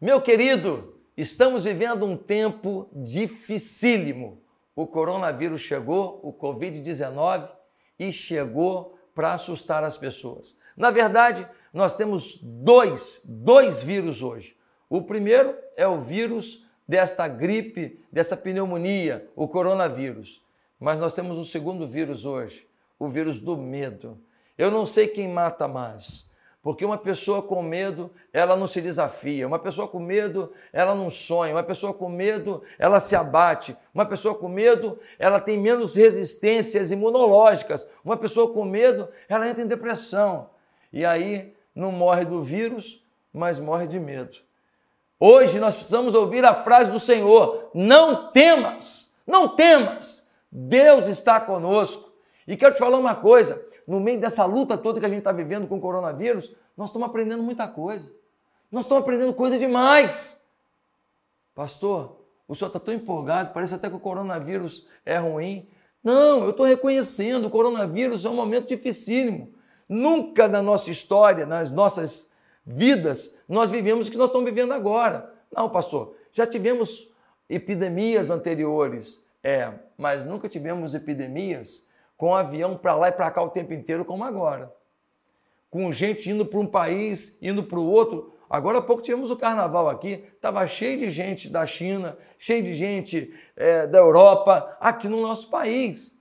Meu querido, estamos vivendo um tempo dificílimo. O coronavírus chegou, o Covid-19, e chegou para assustar as pessoas. Na verdade, nós temos dois, dois vírus hoje. O primeiro é o vírus desta gripe, dessa pneumonia, o coronavírus. Mas nós temos um segundo vírus hoje, o vírus do medo. Eu não sei quem mata mais porque uma pessoa com medo, ela não se desafia. Uma pessoa com medo, ela não sonha. Uma pessoa com medo, ela se abate. Uma pessoa com medo, ela tem menos resistências imunológicas. Uma pessoa com medo, ela entra em depressão. E aí não morre do vírus, mas morre de medo. Hoje nós precisamos ouvir a frase do Senhor: não temas, não temas. Deus está conosco. E quero te falar uma coisa: no meio dessa luta toda que a gente está vivendo com o coronavírus, nós estamos aprendendo muita coisa. Nós estamos aprendendo coisa demais. Pastor, o senhor está tão empolgado, parece até que o coronavírus é ruim. Não, eu estou reconhecendo, o coronavírus é um momento dificílimo. Nunca na nossa história, nas nossas vidas, nós vivemos o que nós estamos vivendo agora. Não, pastor, já tivemos epidemias anteriores, é, mas nunca tivemos epidemias com avião para lá e para cá o tempo inteiro, como agora. Com gente indo para um país, indo para o outro. Agora há pouco tivemos o carnaval aqui, estava cheio de gente da China, cheio de gente é, da Europa, aqui no nosso país.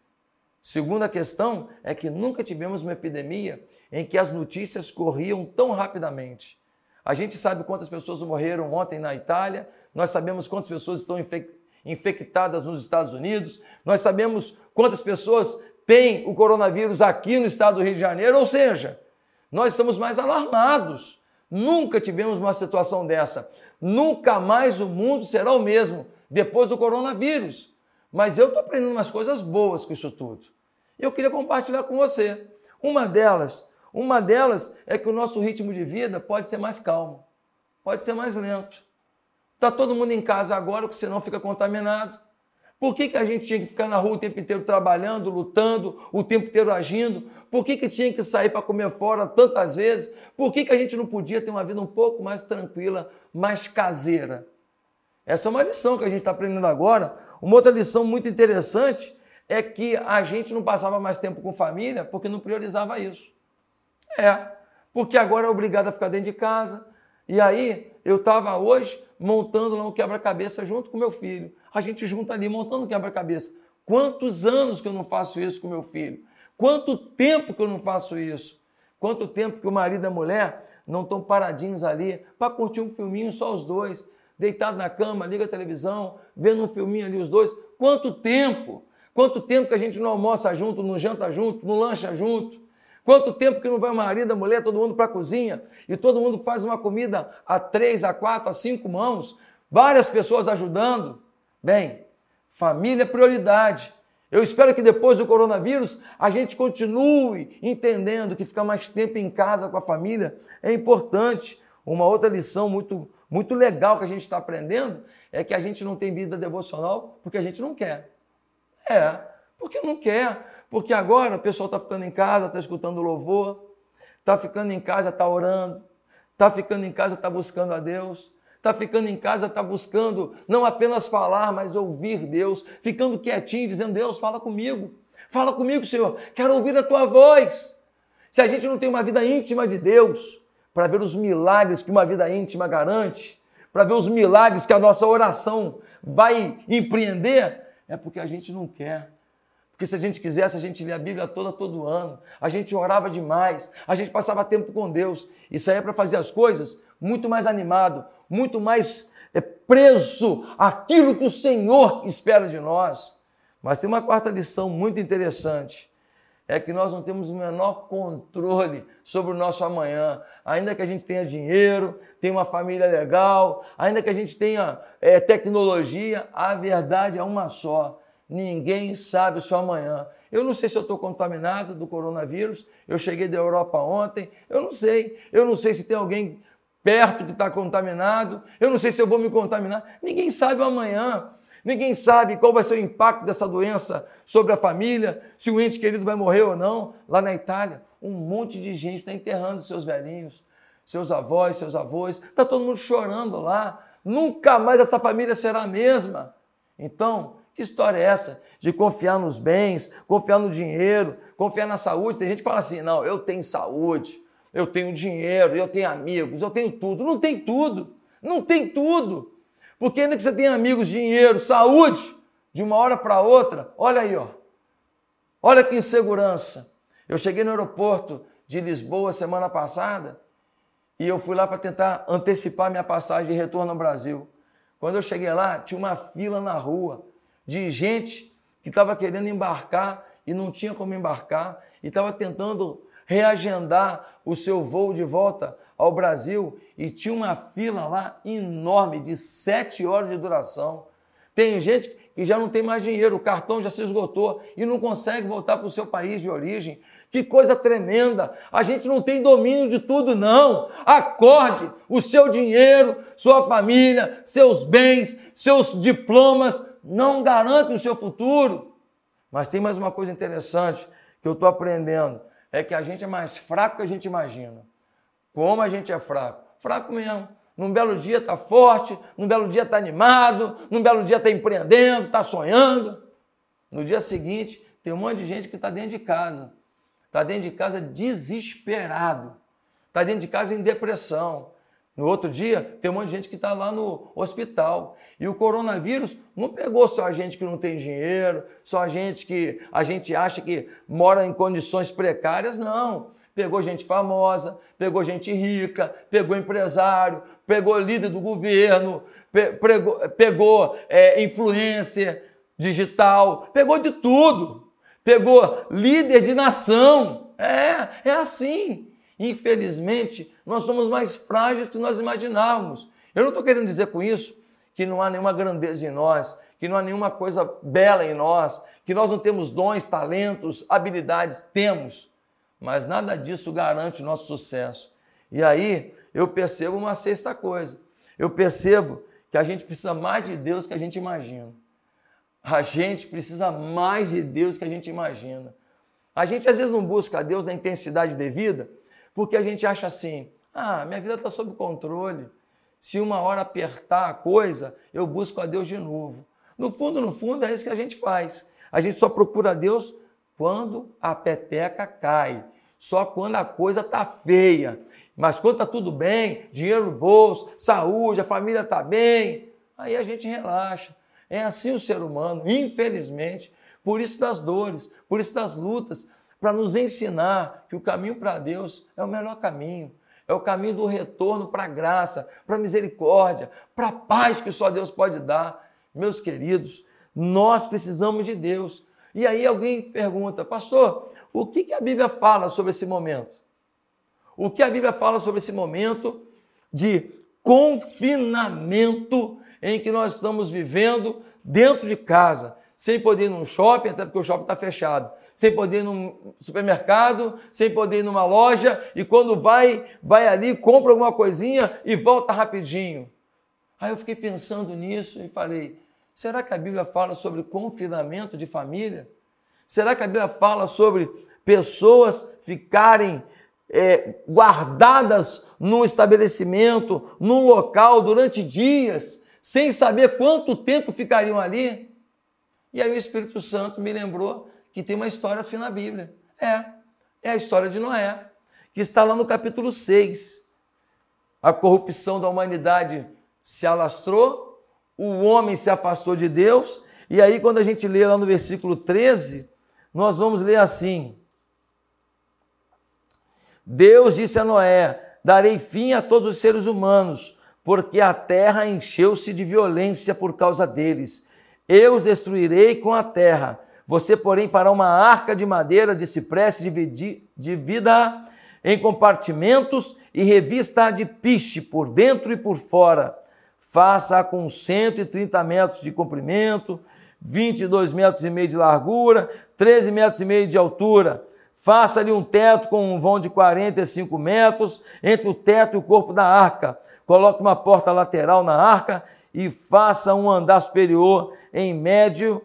Segunda questão é que nunca tivemos uma epidemia em que as notícias corriam tão rapidamente. A gente sabe quantas pessoas morreram ontem na Itália, nós sabemos quantas pessoas estão infectadas nos Estados Unidos, nós sabemos quantas pessoas tem o coronavírus aqui no estado do Rio de Janeiro, ou seja, nós estamos mais alarmados. Nunca tivemos uma situação dessa. Nunca mais o mundo será o mesmo depois do coronavírus. Mas eu estou aprendendo umas coisas boas com isso tudo. Eu queria compartilhar com você. Uma delas, uma delas é que o nosso ritmo de vida pode ser mais calmo, pode ser mais lento. Está todo mundo em casa agora, porque senão fica contaminado. Por que, que a gente tinha que ficar na rua o tempo inteiro trabalhando, lutando, o tempo inteiro agindo? Por que, que tinha que sair para comer fora tantas vezes? Por que, que a gente não podia ter uma vida um pouco mais tranquila, mais caseira? Essa é uma lição que a gente está aprendendo agora. Uma outra lição muito interessante é que a gente não passava mais tempo com família porque não priorizava isso. É, porque agora é obrigado a ficar dentro de casa. E aí, eu estava hoje montando lá um quebra-cabeça junto com meu filho a gente junta ali montando quebra-cabeça. Quantos anos que eu não faço isso com meu filho? Quanto tempo que eu não faço isso? Quanto tempo que o marido e a mulher não estão paradinhos ali para curtir um filminho só os dois, deitado na cama, liga a televisão, vendo um filminho ali os dois? Quanto tempo? Quanto tempo que a gente não almoça junto, não janta junto, não lancha junto? Quanto tempo que não vai o marido, a mulher, todo mundo para a cozinha e todo mundo faz uma comida a três, a quatro, a cinco mãos, várias pessoas ajudando? Bem, família é prioridade. Eu espero que depois do coronavírus a gente continue entendendo que ficar mais tempo em casa com a família é importante. Uma outra lição muito, muito legal que a gente está aprendendo é que a gente não tem vida devocional porque a gente não quer. É, porque não quer. Porque agora o pessoal está ficando em casa, está escutando louvor, está ficando em casa, está orando, está ficando em casa, está buscando a Deus está ficando em casa, está buscando não apenas falar, mas ouvir Deus, ficando quietinho, dizendo: Deus, fala comigo, fala comigo, Senhor, quero ouvir a tua voz. Se a gente não tem uma vida íntima de Deus, para ver os milagres que uma vida íntima garante, para ver os milagres que a nossa oração vai empreender, é porque a gente não quer. Porque se a gente quisesse, a gente lia a Bíblia toda, todo ano. A gente orava demais. A gente passava tempo com Deus. Aí é para fazer as coisas muito mais animado, muito mais é, preso àquilo que o Senhor espera de nós. Mas tem uma quarta lição muito interessante. É que nós não temos o menor controle sobre o nosso amanhã. Ainda que a gente tenha dinheiro, tenha uma família legal, ainda que a gente tenha é, tecnologia, a verdade é uma só. Ninguém sabe o seu amanhã. Eu não sei se eu estou contaminado do coronavírus. Eu cheguei da Europa ontem. Eu não sei. Eu não sei se tem alguém perto que está contaminado, eu não sei se eu vou me contaminar. Ninguém sabe o amanhã. Ninguém sabe qual vai ser o impacto dessa doença sobre a família, se o ente querido vai morrer ou não. Lá na Itália, um monte de gente está enterrando seus velhinhos. seus avós, seus avós, está todo mundo chorando lá. Nunca mais essa família será a mesma. Então, que história é essa de confiar nos bens, confiar no dinheiro, confiar na saúde? Tem gente que fala assim: não, eu tenho saúde, eu tenho dinheiro, eu tenho amigos, eu tenho tudo. Não tem tudo, não tem tudo. Porque ainda que você tenha amigos, dinheiro, saúde, de uma hora para outra, olha aí, ó. Olha que insegurança. Eu cheguei no aeroporto de Lisboa semana passada e eu fui lá para tentar antecipar minha passagem de retorno ao Brasil. Quando eu cheguei lá, tinha uma fila na rua de gente que estava querendo embarcar e não tinha como embarcar e estava tentando reagendar o seu voo de volta ao Brasil e tinha uma fila lá enorme de sete horas de duração. Tem gente que já não tem mais dinheiro, o cartão já se esgotou e não consegue voltar para o seu país de origem. Que coisa tremenda! A gente não tem domínio de tudo, não. Acorde! O seu dinheiro, sua família, seus bens, seus diplomas não garantem o seu futuro. Mas tem mais uma coisa interessante que eu estou aprendendo: é que a gente é mais fraco que a gente imagina. Como a gente é fraco? Fraco mesmo. Num belo dia está forte, num belo dia está animado, num belo dia está empreendendo, está sonhando. No dia seguinte, tem um monte de gente que está dentro de casa está dentro de casa desesperado, está dentro de casa em depressão. No outro dia, tem um monte de gente que está lá no hospital. E o coronavírus não pegou só a gente que não tem dinheiro, só a gente que a gente acha que mora em condições precárias, não. Pegou gente famosa, pegou gente rica, pegou empresário, pegou líder do governo, pegou, pegou é, influencer digital, pegou de tudo pegou líder de nação. É, é assim. Infelizmente, nós somos mais frágeis do que nós imaginávamos. Eu não estou querendo dizer com isso que não há nenhuma grandeza em nós, que não há nenhuma coisa bela em nós, que nós não temos dons, talentos, habilidades. Temos, mas nada disso garante o nosso sucesso. E aí eu percebo uma sexta coisa. Eu percebo que a gente precisa mais de Deus que a gente imagina. A gente precisa mais de Deus que a gente imagina. A gente às vezes não busca a Deus na intensidade devida, porque a gente acha assim: ah, minha vida está sob controle. Se uma hora apertar a coisa, eu busco a Deus de novo. No fundo, no fundo, é isso que a gente faz. A gente só procura Deus quando a peteca cai, só quando a coisa está feia. Mas quando está tudo bem, dinheiro no bolso, saúde, a família está bem, aí a gente relaxa. É assim o ser humano, infelizmente. Por isso das dores, por isso das lutas, para nos ensinar que o caminho para Deus é o melhor caminho. É o caminho do retorno para a graça, para a misericórdia, para a paz que só Deus pode dar. Meus queridos, nós precisamos de Deus. E aí alguém pergunta, pastor, o que, a Bíblia fala sobre esse momento? O que a Bíblia fala sobre esse momento de confinamento em que nós estamos vivendo dentro de casa, sem poder ir num shopping, até porque o shopping está fechado, sem poder ir num supermercado, sem poder ir numa loja, e quando vai, vai ali, compra alguma coisinha e volta rapidinho. Aí eu fiquei pensando nisso e falei: será que a Bíblia fala sobre confinamento de família? Será que a Bíblia fala sobre pessoas ficarem é, guardadas num estabelecimento, num local durante dias, sem saber quanto tempo ficariam ali. E aí o Espírito Santo me lembrou que tem uma história assim na Bíblia. É, é a história de Noé, que está lá no capítulo 6. A corrupção da humanidade se alastrou, o homem se afastou de Deus, e aí quando a gente lê lá no versículo 13, nós vamos ler assim: Deus disse a Noé: Darei fim a todos os seres humanos porque a terra encheu-se de violência por causa deles. Eu os destruirei com a terra. Você, porém, fará uma arca de madeira de cipreste dividida em compartimentos e revista de piche por dentro e por fora. Faça com 130 metros de comprimento, 22 metros e meio de largura, 13 metros e meio de altura. Faça-lhe um teto com um vão de 45 metros entre o teto e o corpo da arca coloque uma porta lateral na arca e faça um andar superior em médio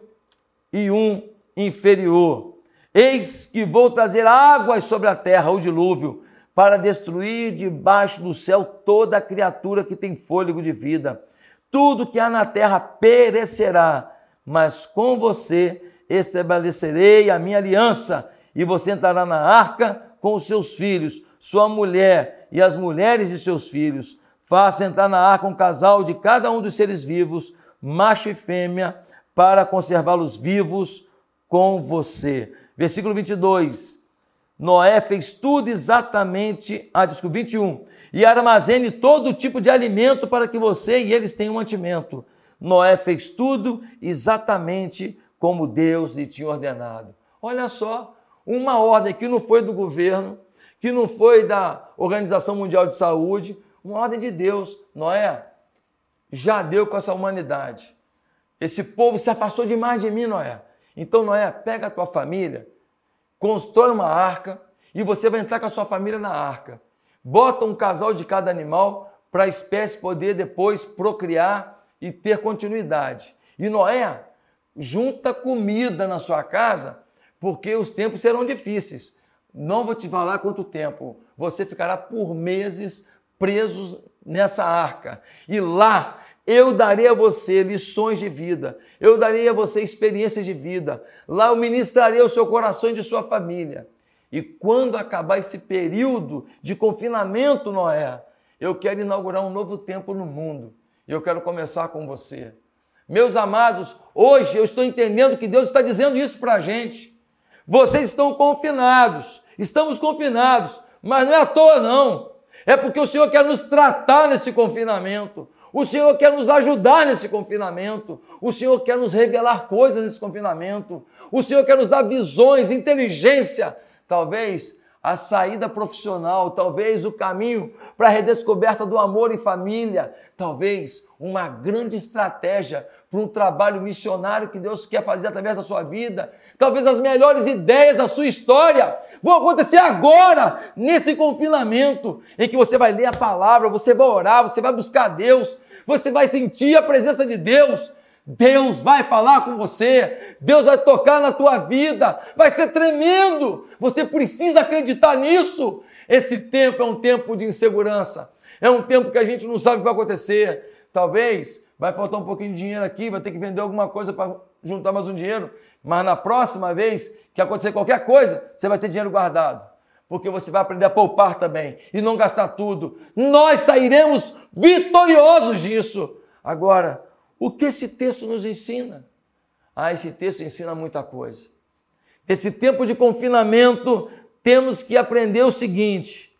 e um inferior. Eis que vou trazer águas sobre a terra, o dilúvio, para destruir debaixo do céu toda criatura que tem fôlego de vida. Tudo que há na terra perecerá, mas com você estabelecerei a minha aliança, e você entrará na arca com os seus filhos, sua mulher e as mulheres de seus filhos. Faça entrar na arca um casal de cada um dos seres vivos, macho e fêmea, para conservá-los vivos com você. Versículo 22. Noé fez tudo exatamente, ah, desculpa, 21. E armazene todo tipo de alimento para que você e eles tenham mantimento. Noé fez tudo exatamente como Deus lhe tinha ordenado. Olha só, uma ordem que não foi do governo, que não foi da Organização Mundial de Saúde, uma ordem de Deus. Noé, já deu com essa humanidade. Esse povo se afastou demais de mim, Noé. Então, Noé, pega a tua família, constrói uma arca e você vai entrar com a sua família na arca. Bota um casal de cada animal para a espécie poder depois procriar e ter continuidade. E Noé, junta comida na sua casa, porque os tempos serão difíceis. Não vou te falar quanto tempo. Você ficará por meses presos nessa arca. E lá eu darei a você lições de vida, eu darei a você experiências de vida. Lá eu ministrarei o seu coração e de sua família. E quando acabar esse período de confinamento, Noé, eu quero inaugurar um novo tempo no mundo. E eu quero começar com você. Meus amados, hoje eu estou entendendo que Deus está dizendo isso para a gente. Vocês estão confinados, estamos confinados, mas não é à toa, não. É porque o Senhor quer nos tratar nesse confinamento. O Senhor quer nos ajudar nesse confinamento. O Senhor quer nos revelar coisas nesse confinamento. O Senhor quer nos dar visões, inteligência. Talvez a saída profissional, talvez o caminho para a redescoberta do amor em família, talvez uma grande estratégia para um trabalho missionário que Deus quer fazer através da sua vida. Talvez as melhores ideias da sua história vão acontecer agora, nesse confinamento, em que você vai ler a palavra, você vai orar, você vai buscar Deus, você vai sentir a presença de Deus. Deus vai falar com você, Deus vai tocar na tua vida, vai ser tremendo. Você precisa acreditar nisso. Esse tempo é um tempo de insegurança, é um tempo que a gente não sabe o que vai acontecer. Talvez vai faltar um pouquinho de dinheiro aqui, vai ter que vender alguma coisa para juntar mais um dinheiro, mas na próxima vez que acontecer qualquer coisa, você vai ter dinheiro guardado porque você vai aprender a poupar também e não gastar tudo. Nós sairemos vitoriosos disso. Agora, o que esse texto nos ensina? Ah, esse texto ensina muita coisa. Nesse tempo de confinamento, temos que aprender o seguinte: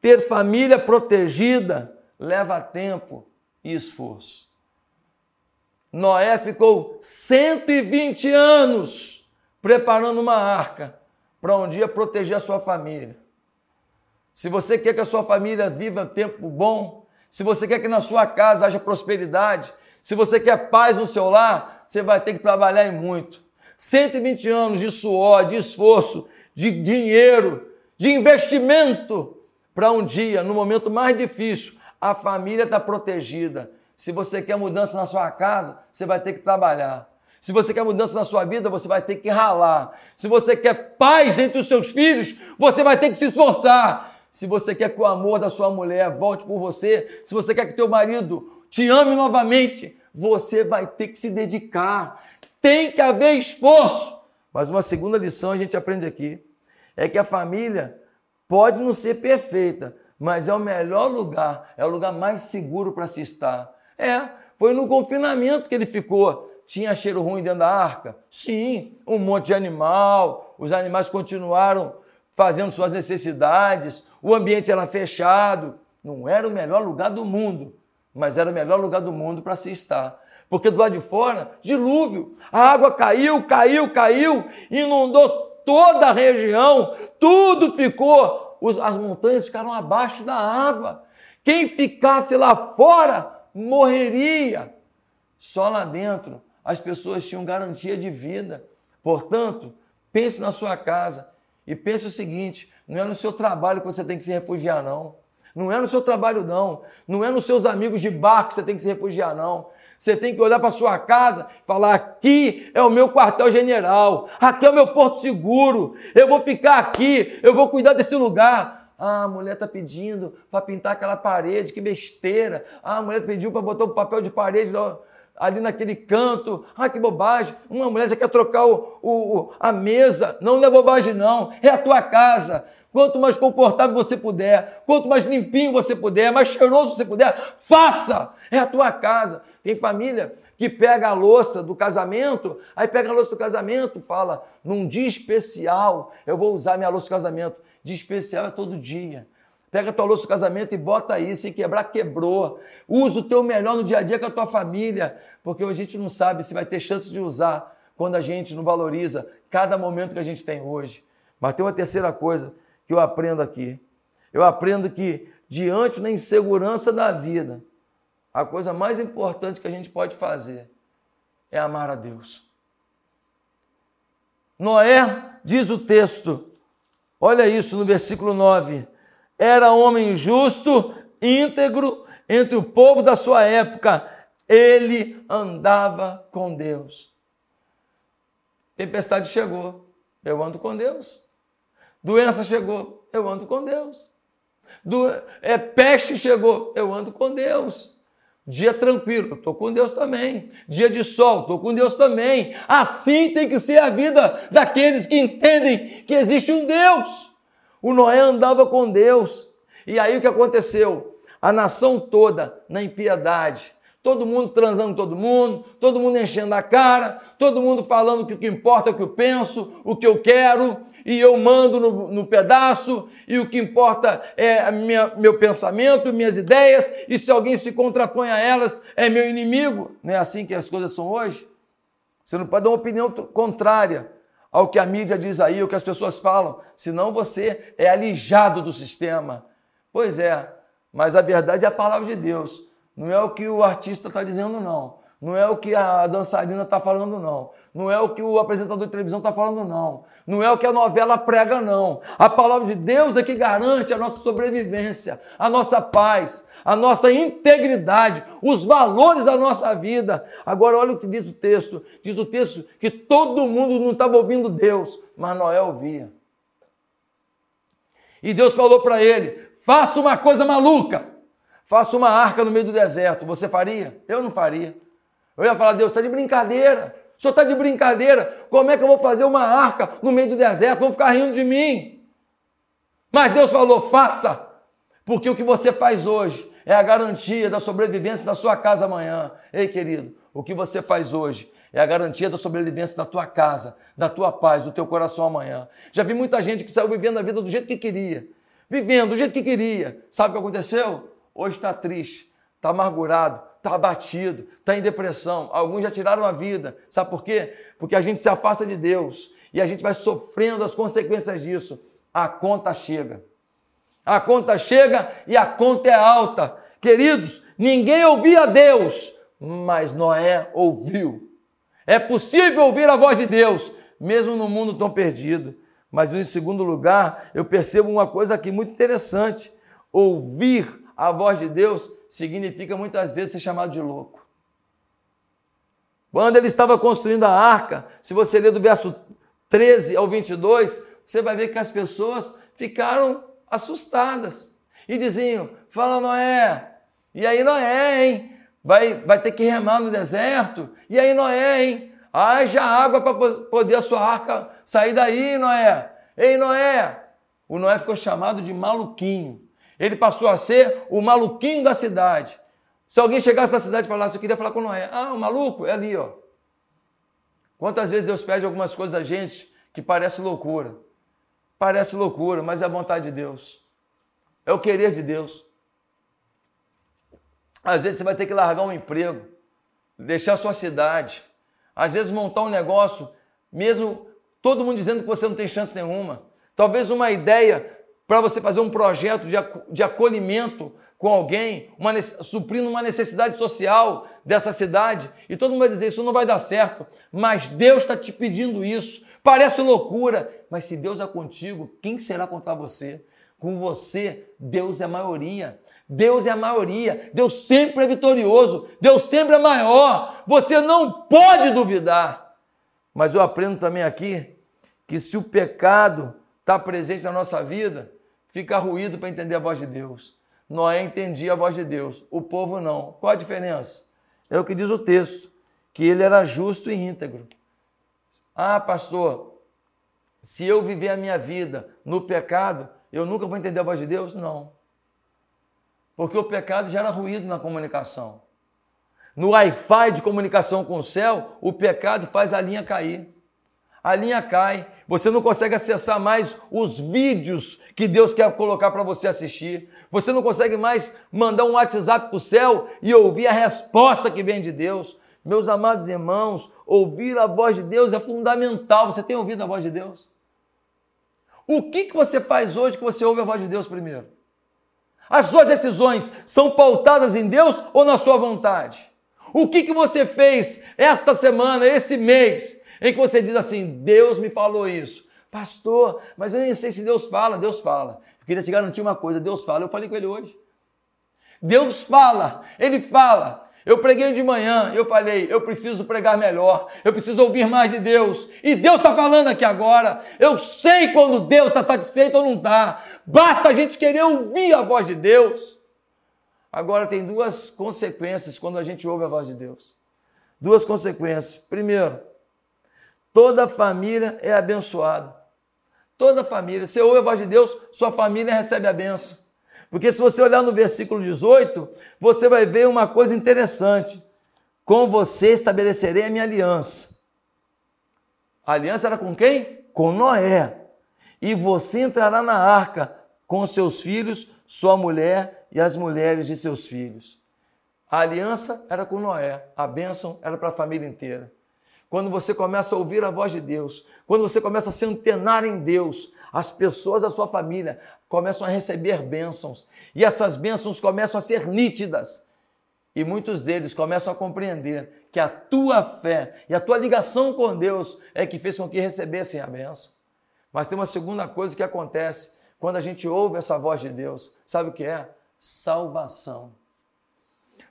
ter família protegida leva tempo e esforço. Noé ficou 120 anos preparando uma arca para um dia proteger a sua família. Se você quer que a sua família viva tempo bom, se você quer que na sua casa haja prosperidade, se você quer paz no seu lar, você vai ter que trabalhar em muito. 120 anos de suor, de esforço, de dinheiro, de investimento para um dia, no momento mais difícil, a família está protegida. Se você quer mudança na sua casa, você vai ter que trabalhar. Se você quer mudança na sua vida, você vai ter que ralar. Se você quer paz entre os seus filhos, você vai ter que se esforçar. Se você quer que o amor da sua mulher volte por você, se você quer que teu marido te ame novamente, você vai ter que se dedicar. Tem que haver esforço. Mas uma segunda lição a gente aprende aqui é que a família pode não ser perfeita, mas é o melhor lugar, é o lugar mais seguro para se estar. É, foi no confinamento que ele ficou tinha cheiro ruim dentro da arca? Sim, um monte de animal, os animais continuaram fazendo suas necessidades, o ambiente era fechado. Não era o melhor lugar do mundo, mas era o melhor lugar do mundo para se estar. Porque do lado de fora, dilúvio, a água caiu, caiu, caiu, inundou toda a região, tudo ficou, as montanhas ficaram abaixo da água. Quem ficasse lá fora morreria. Só lá dentro as pessoas tinham garantia de vida. Portanto, pense na sua casa e pense o seguinte: não é no seu trabalho que você tem que se refugiar, não. Não é no seu trabalho, não. Não é nos seus amigos de bar que você tem que se refugiar, não. Você tem que olhar para sua casa e falar: aqui é o meu quartel-general, aqui é o meu porto seguro, eu vou ficar aqui, eu vou cuidar desse lugar. Ah, a mulher está pedindo para pintar aquela parede, que besteira. Ah, a mulher pediu para botar o papel de parede ali naquele canto. Ah, que bobagem. Uma mulher já quer trocar o, o, a mesa. Não, não é bobagem, não. É a tua casa. Quanto mais confortável você puder, quanto mais limpinho você puder, mais cheiroso você puder, faça! É a tua casa. Tem família que pega a louça do casamento, aí pega a louça do casamento, fala, num dia especial, eu vou usar minha louça do casamento. Dia especial é todo dia. Pega a tua louça do casamento e bota aí, se quebrar, quebrou. Usa o teu melhor no dia a dia com a tua família, porque a gente não sabe se vai ter chance de usar quando a gente não valoriza cada momento que a gente tem hoje. Mas tem uma terceira coisa que eu aprendo aqui. Eu aprendo que diante da insegurança da vida, a coisa mais importante que a gente pode fazer é amar a Deus. Noé, diz o texto, olha isso no versículo 9: era homem justo, íntegro entre o povo da sua época, ele andava com Deus. Tempestade chegou, eu ando com Deus. Doença chegou, eu ando com Deus. Do, é, peste chegou, eu ando com Deus. Dia tranquilo, estou com Deus também. Dia de sol, estou com Deus também. Assim tem que ser a vida daqueles que entendem que existe um Deus. O Noé andava com Deus. E aí o que aconteceu? A nação toda na impiedade, todo mundo transando todo mundo, todo mundo enchendo a cara, todo mundo falando que o que importa é o que eu penso, o que eu quero, e eu mando no, no pedaço, e o que importa é minha, meu pensamento, minhas ideias, e se alguém se contrapõe a elas, é meu inimigo. Não é assim que as coisas são hoje? Você não pode dar uma opinião contrária ao que a mídia diz aí, o que as pessoas falam, senão você é alijado do sistema. Pois é, mas a verdade é a palavra de Deus. Não é o que o artista está dizendo, não. Não é o que a dançarina está falando, não. Não é o que o apresentador de televisão está falando, não. Não é o que a novela prega, não. A palavra de Deus é que garante a nossa sobrevivência, a nossa paz, a nossa integridade, os valores da nossa vida. Agora, olha o que diz o texto: diz o texto que todo mundo não estava ouvindo Deus, mas Noé ouvia. E Deus falou para ele: faça uma coisa maluca. Faça uma arca no meio do deserto. Você faria? Eu não faria. Eu ia falar, Deus, está de brincadeira. O senhor está de brincadeira. Como é que eu vou fazer uma arca no meio do deserto? Vão ficar rindo de mim. Mas Deus falou, faça. Porque o que você faz hoje é a garantia da sobrevivência da sua casa amanhã. Ei, querido, o que você faz hoje é a garantia da sobrevivência da tua casa, da tua paz, do teu coração amanhã. Já vi muita gente que saiu vivendo a vida do jeito que queria, vivendo do jeito que queria. Sabe o que aconteceu? hoje está triste, está amargurado, está abatido, está em depressão. Alguns já tiraram a vida. Sabe por quê? Porque a gente se afasta de Deus e a gente vai sofrendo as consequências disso. A conta chega. A conta chega e a conta é alta. Queridos, ninguém ouvia Deus, mas Noé ouviu. É possível ouvir a voz de Deus, mesmo no mundo tão perdido. Mas em segundo lugar, eu percebo uma coisa aqui muito interessante: ouvir a voz de Deus significa muitas vezes ser chamado de louco. Quando ele estava construindo a arca, se você ler do verso 13 ao 22, você vai ver que as pessoas ficaram assustadas e diziam: Fala Noé, e aí Noé, hein? Vai, vai ter que remar no deserto, e aí Noé, hein? Haja água para poder a sua arca sair daí, Noé. Ei, Noé! O Noé ficou chamado de maluquinho. Ele passou a ser o maluquinho da cidade. Se alguém chegasse na cidade e falasse, eu queria falar com Noé. Ah, o maluco, é ali, ó. Quantas vezes Deus pede algumas coisas a gente que parece loucura. Parece loucura, mas é a vontade de Deus. É o querer de Deus. Às vezes você vai ter que largar um emprego, deixar sua cidade. Às vezes montar um negócio, mesmo todo mundo dizendo que você não tem chance nenhuma. Talvez uma ideia para você fazer um projeto de, de acolhimento com alguém, uma, suprindo uma necessidade social dessa cidade, e todo mundo vai dizer: Isso não vai dar certo, mas Deus está te pedindo isso. Parece loucura, mas se Deus é contigo, quem será contra você? Com você, Deus é a maioria. Deus é a maioria. Deus sempre é vitorioso. Deus sempre é maior. Você não pode duvidar. Mas eu aprendo também aqui que se o pecado está presente na nossa vida, fica ruído para entender a voz de Deus. Noé entendia a voz de Deus, o povo não. Qual a diferença? É o que diz o texto, que ele era justo e íntegro. Ah, pastor, se eu viver a minha vida no pecado, eu nunca vou entender a voz de Deus? Não. Porque o pecado gera ruído na comunicação. No Wi-Fi de comunicação com o céu, o pecado faz a linha cair. A linha cai, você não consegue acessar mais os vídeos que Deus quer colocar para você assistir. Você não consegue mais mandar um WhatsApp para o céu e ouvir a resposta que vem de Deus. Meus amados irmãos, ouvir a voz de Deus é fundamental. Você tem ouvido a voz de Deus? O que, que você faz hoje que você ouve a voz de Deus primeiro? As suas decisões são pautadas em Deus ou na sua vontade? O que, que você fez esta semana, esse mês, em que você diz assim: Deus me falou isso? Pastor, mas eu nem sei se Deus fala. Deus fala. Eu queria te garantir uma coisa: Deus fala. Eu falei com ele hoje. Deus fala, ele fala. Eu preguei de manhã, eu falei, eu preciso pregar melhor, eu preciso ouvir mais de Deus. E Deus está falando aqui agora. Eu sei quando Deus está satisfeito ou não está. Basta a gente querer ouvir a voz de Deus. Agora tem duas consequências quando a gente ouve a voz de Deus. Duas consequências. Primeiro, toda família é abençoada. Toda família. Você ouve a voz de Deus, sua família recebe a benção. Porque se você olhar no versículo 18, você vai ver uma coisa interessante. Com você estabelecerei a minha aliança. A aliança era com quem? Com Noé. E você entrará na arca com seus filhos, sua mulher e as mulheres de seus filhos. A aliança era com Noé, a bênção era para a família inteira. Quando você começa a ouvir a voz de Deus, quando você começa a se antenar em Deus, as pessoas da sua família começam a receber bênçãos e essas bênçãos começam a ser nítidas. E muitos deles começam a compreender que a tua fé e a tua ligação com Deus é que fez com que recebessem a bênção. Mas tem uma segunda coisa que acontece quando a gente ouve essa voz de Deus. Sabe o que é? Salvação.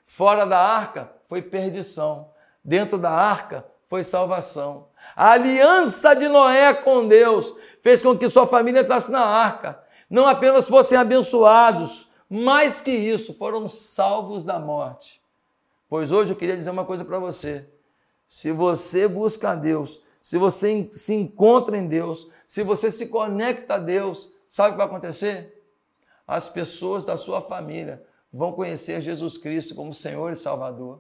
Fora da arca foi perdição. Dentro da arca foi salvação. A aliança de Noé com Deus fez com que sua família entrasse na arca. Não apenas fossem abençoados, mais que isso, foram salvos da morte. Pois hoje eu queria dizer uma coisa para você. Se você busca a Deus, se você se encontra em Deus, se você se conecta a Deus, sabe o que vai acontecer? As pessoas da sua família vão conhecer Jesus Cristo como Senhor e Salvador.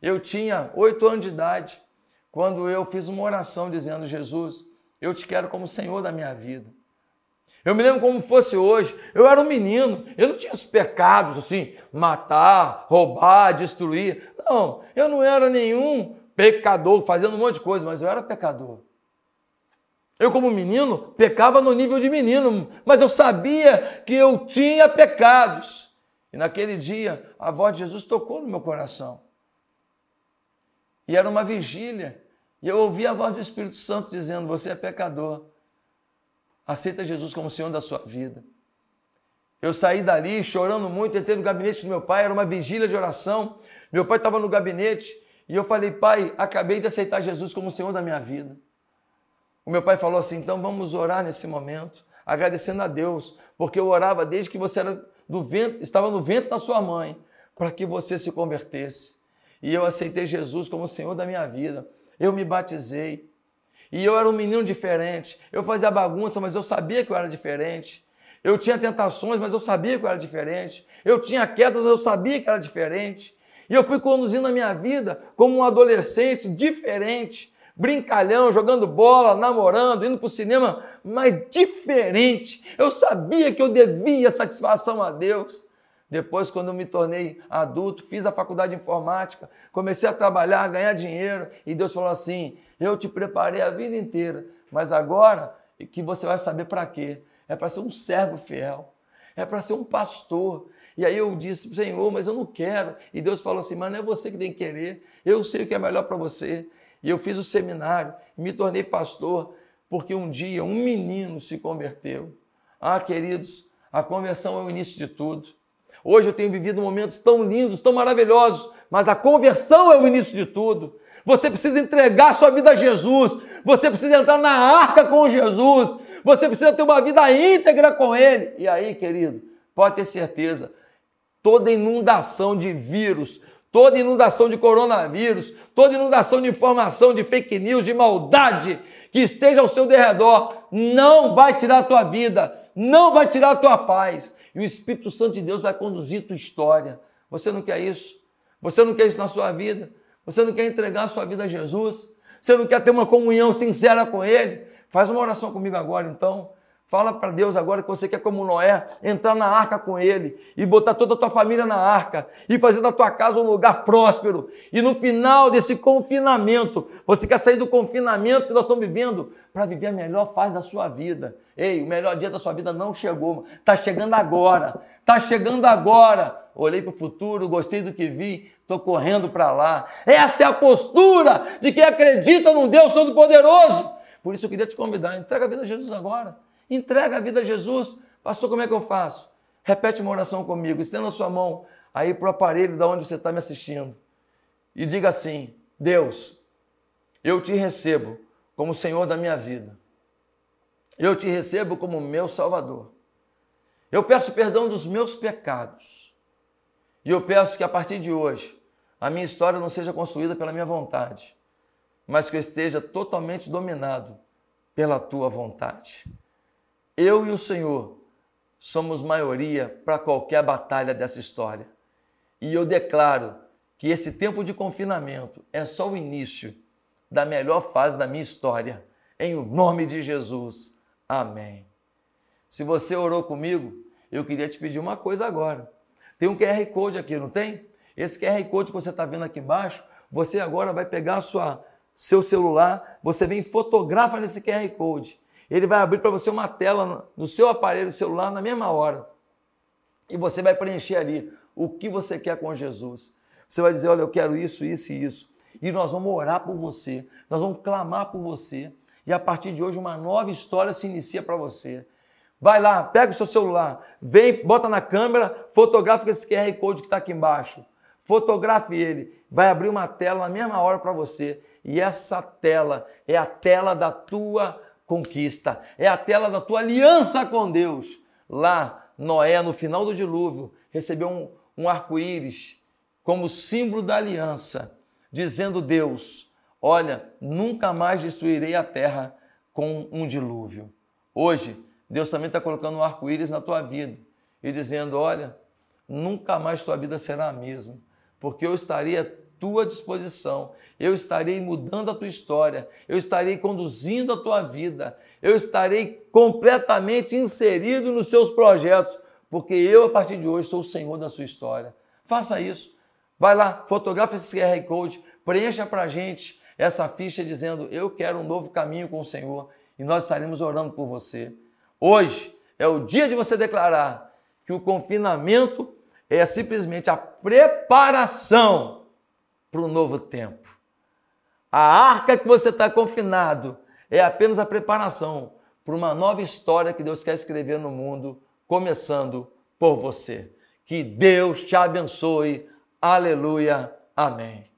Eu tinha oito anos de idade quando eu fiz uma oração dizendo: Jesus, eu te quero como Senhor da minha vida. Eu me lembro como fosse hoje. Eu era um menino, eu não tinha os pecados assim, matar, roubar, destruir. Não, eu não era nenhum pecador fazendo um monte de coisa, mas eu era pecador. Eu, como menino, pecava no nível de menino, mas eu sabia que eu tinha pecados. E naquele dia, a voz de Jesus tocou no meu coração. E era uma vigília. E eu ouvi a voz do Espírito Santo dizendo: Você é pecador. Aceita Jesus como Senhor da sua vida. Eu saí dali chorando muito, entrei no gabinete do meu pai, era uma vigília de oração. Meu pai estava no gabinete e eu falei: Pai, acabei de aceitar Jesus como Senhor da minha vida. O meu pai falou assim: Então vamos orar nesse momento, agradecendo a Deus, porque eu orava desde que você era do vento, estava no ventre da sua mãe, para que você se convertesse. E eu aceitei Jesus como Senhor da minha vida. Eu me batizei. E eu era um menino diferente. Eu fazia bagunça, mas eu sabia que eu era diferente. Eu tinha tentações, mas eu sabia que eu era diferente. Eu tinha quedas, mas eu sabia que era diferente. E eu fui conduzindo a minha vida como um adolescente diferente, brincalhão, jogando bola, namorando, indo para o cinema, mas diferente. Eu sabia que eu devia satisfação a Deus. Depois, quando me tornei adulto, fiz a faculdade de informática, comecei a trabalhar, a ganhar dinheiro, e Deus falou assim: Eu te preparei a vida inteira, mas agora que você vai saber para quê? É para ser um servo fiel, é para ser um pastor. E aí eu disse: Senhor, mas eu não quero. E Deus falou assim: Mas não é você que tem que querer, eu sei o que é melhor para você. E eu fiz o seminário, me tornei pastor, porque um dia um menino se converteu. Ah, queridos, a conversão é o início de tudo. Hoje eu tenho vivido momentos tão lindos, tão maravilhosos, mas a conversão é o início de tudo. Você precisa entregar sua vida a Jesus. Você precisa entrar na arca com Jesus. Você precisa ter uma vida íntegra com Ele. E aí, querido, pode ter certeza, toda inundação de vírus, toda inundação de coronavírus, toda inundação de informação, de fake news, de maldade que esteja ao seu derredor, não vai tirar a tua vida, não vai tirar a tua paz. E o Espírito Santo de Deus vai conduzir tua história. Você não quer isso? Você não quer isso na sua vida? Você não quer entregar a sua vida a Jesus? Você não quer ter uma comunhão sincera com Ele? Faz uma oração comigo agora, então. Fala para Deus agora que você quer, como Noé, entrar na arca com ele e botar toda a tua família na arca e fazer da tua casa um lugar próspero. E no final desse confinamento, você quer sair do confinamento que nós estamos vivendo para viver a melhor fase da sua vida. Ei, o melhor dia da sua vida não chegou, está chegando agora. Está chegando agora. Olhei para o futuro, gostei do que vi, estou correndo para lá. Essa é a postura de quem acredita num Deus Todo-Poderoso. Por isso eu queria te convidar, entrega a vida a Jesus agora. Entrega a vida a Jesus. Pastor, como é que eu faço? Repete uma oração comigo, estenda a sua mão aí para o aparelho da onde você está me assistindo. E diga assim: Deus, eu te recebo como Senhor da minha vida. Eu te recebo como meu Salvador. Eu peço perdão dos meus pecados. E eu peço que a partir de hoje a minha história não seja construída pela minha vontade, mas que eu esteja totalmente dominado pela tua vontade. Eu e o Senhor somos maioria para qualquer batalha dessa história. E eu declaro que esse tempo de confinamento é só o início da melhor fase da minha história. Em o nome de Jesus. Amém. Se você orou comigo, eu queria te pedir uma coisa agora. Tem um QR Code aqui, não tem? Esse QR Code que você está vendo aqui embaixo, você agora vai pegar sua, seu celular, você vem e fotografa nesse QR Code ele vai abrir para você uma tela no seu aparelho celular na mesma hora. E você vai preencher ali o que você quer com Jesus. Você vai dizer: Olha, eu quero isso, isso e isso. E nós vamos orar por você, nós vamos clamar por você. E a partir de hoje, uma nova história se inicia para você. Vai lá, pega o seu celular, vem, bota na câmera, fotografa esse QR Code que está aqui embaixo. Fotografe ele, vai abrir uma tela na mesma hora para você. E essa tela é a tela da tua conquista, é a tela da tua aliança com Deus. Lá, Noé, no final do dilúvio, recebeu um, um arco-íris como símbolo da aliança, dizendo: Deus, olha, nunca mais destruirei a terra com um dilúvio. Hoje, Deus também está colocando um arco-íris na tua vida e dizendo: Olha, nunca mais tua vida será a mesma, porque eu estarei à tua disposição eu estarei mudando a tua história, eu estarei conduzindo a tua vida, eu estarei completamente inserido nos seus projetos, porque eu, a partir de hoje, sou o Senhor da sua história. Faça isso. Vai lá, fotografa esse QR Code, preencha para a gente essa ficha dizendo: Eu quero um novo caminho com o Senhor e nós estaremos orando por você. Hoje é o dia de você declarar que o confinamento é simplesmente a preparação para o novo tempo. A arca que você está confinado é apenas a preparação para uma nova história que Deus quer escrever no mundo, começando por você. Que Deus te abençoe. Aleluia. Amém.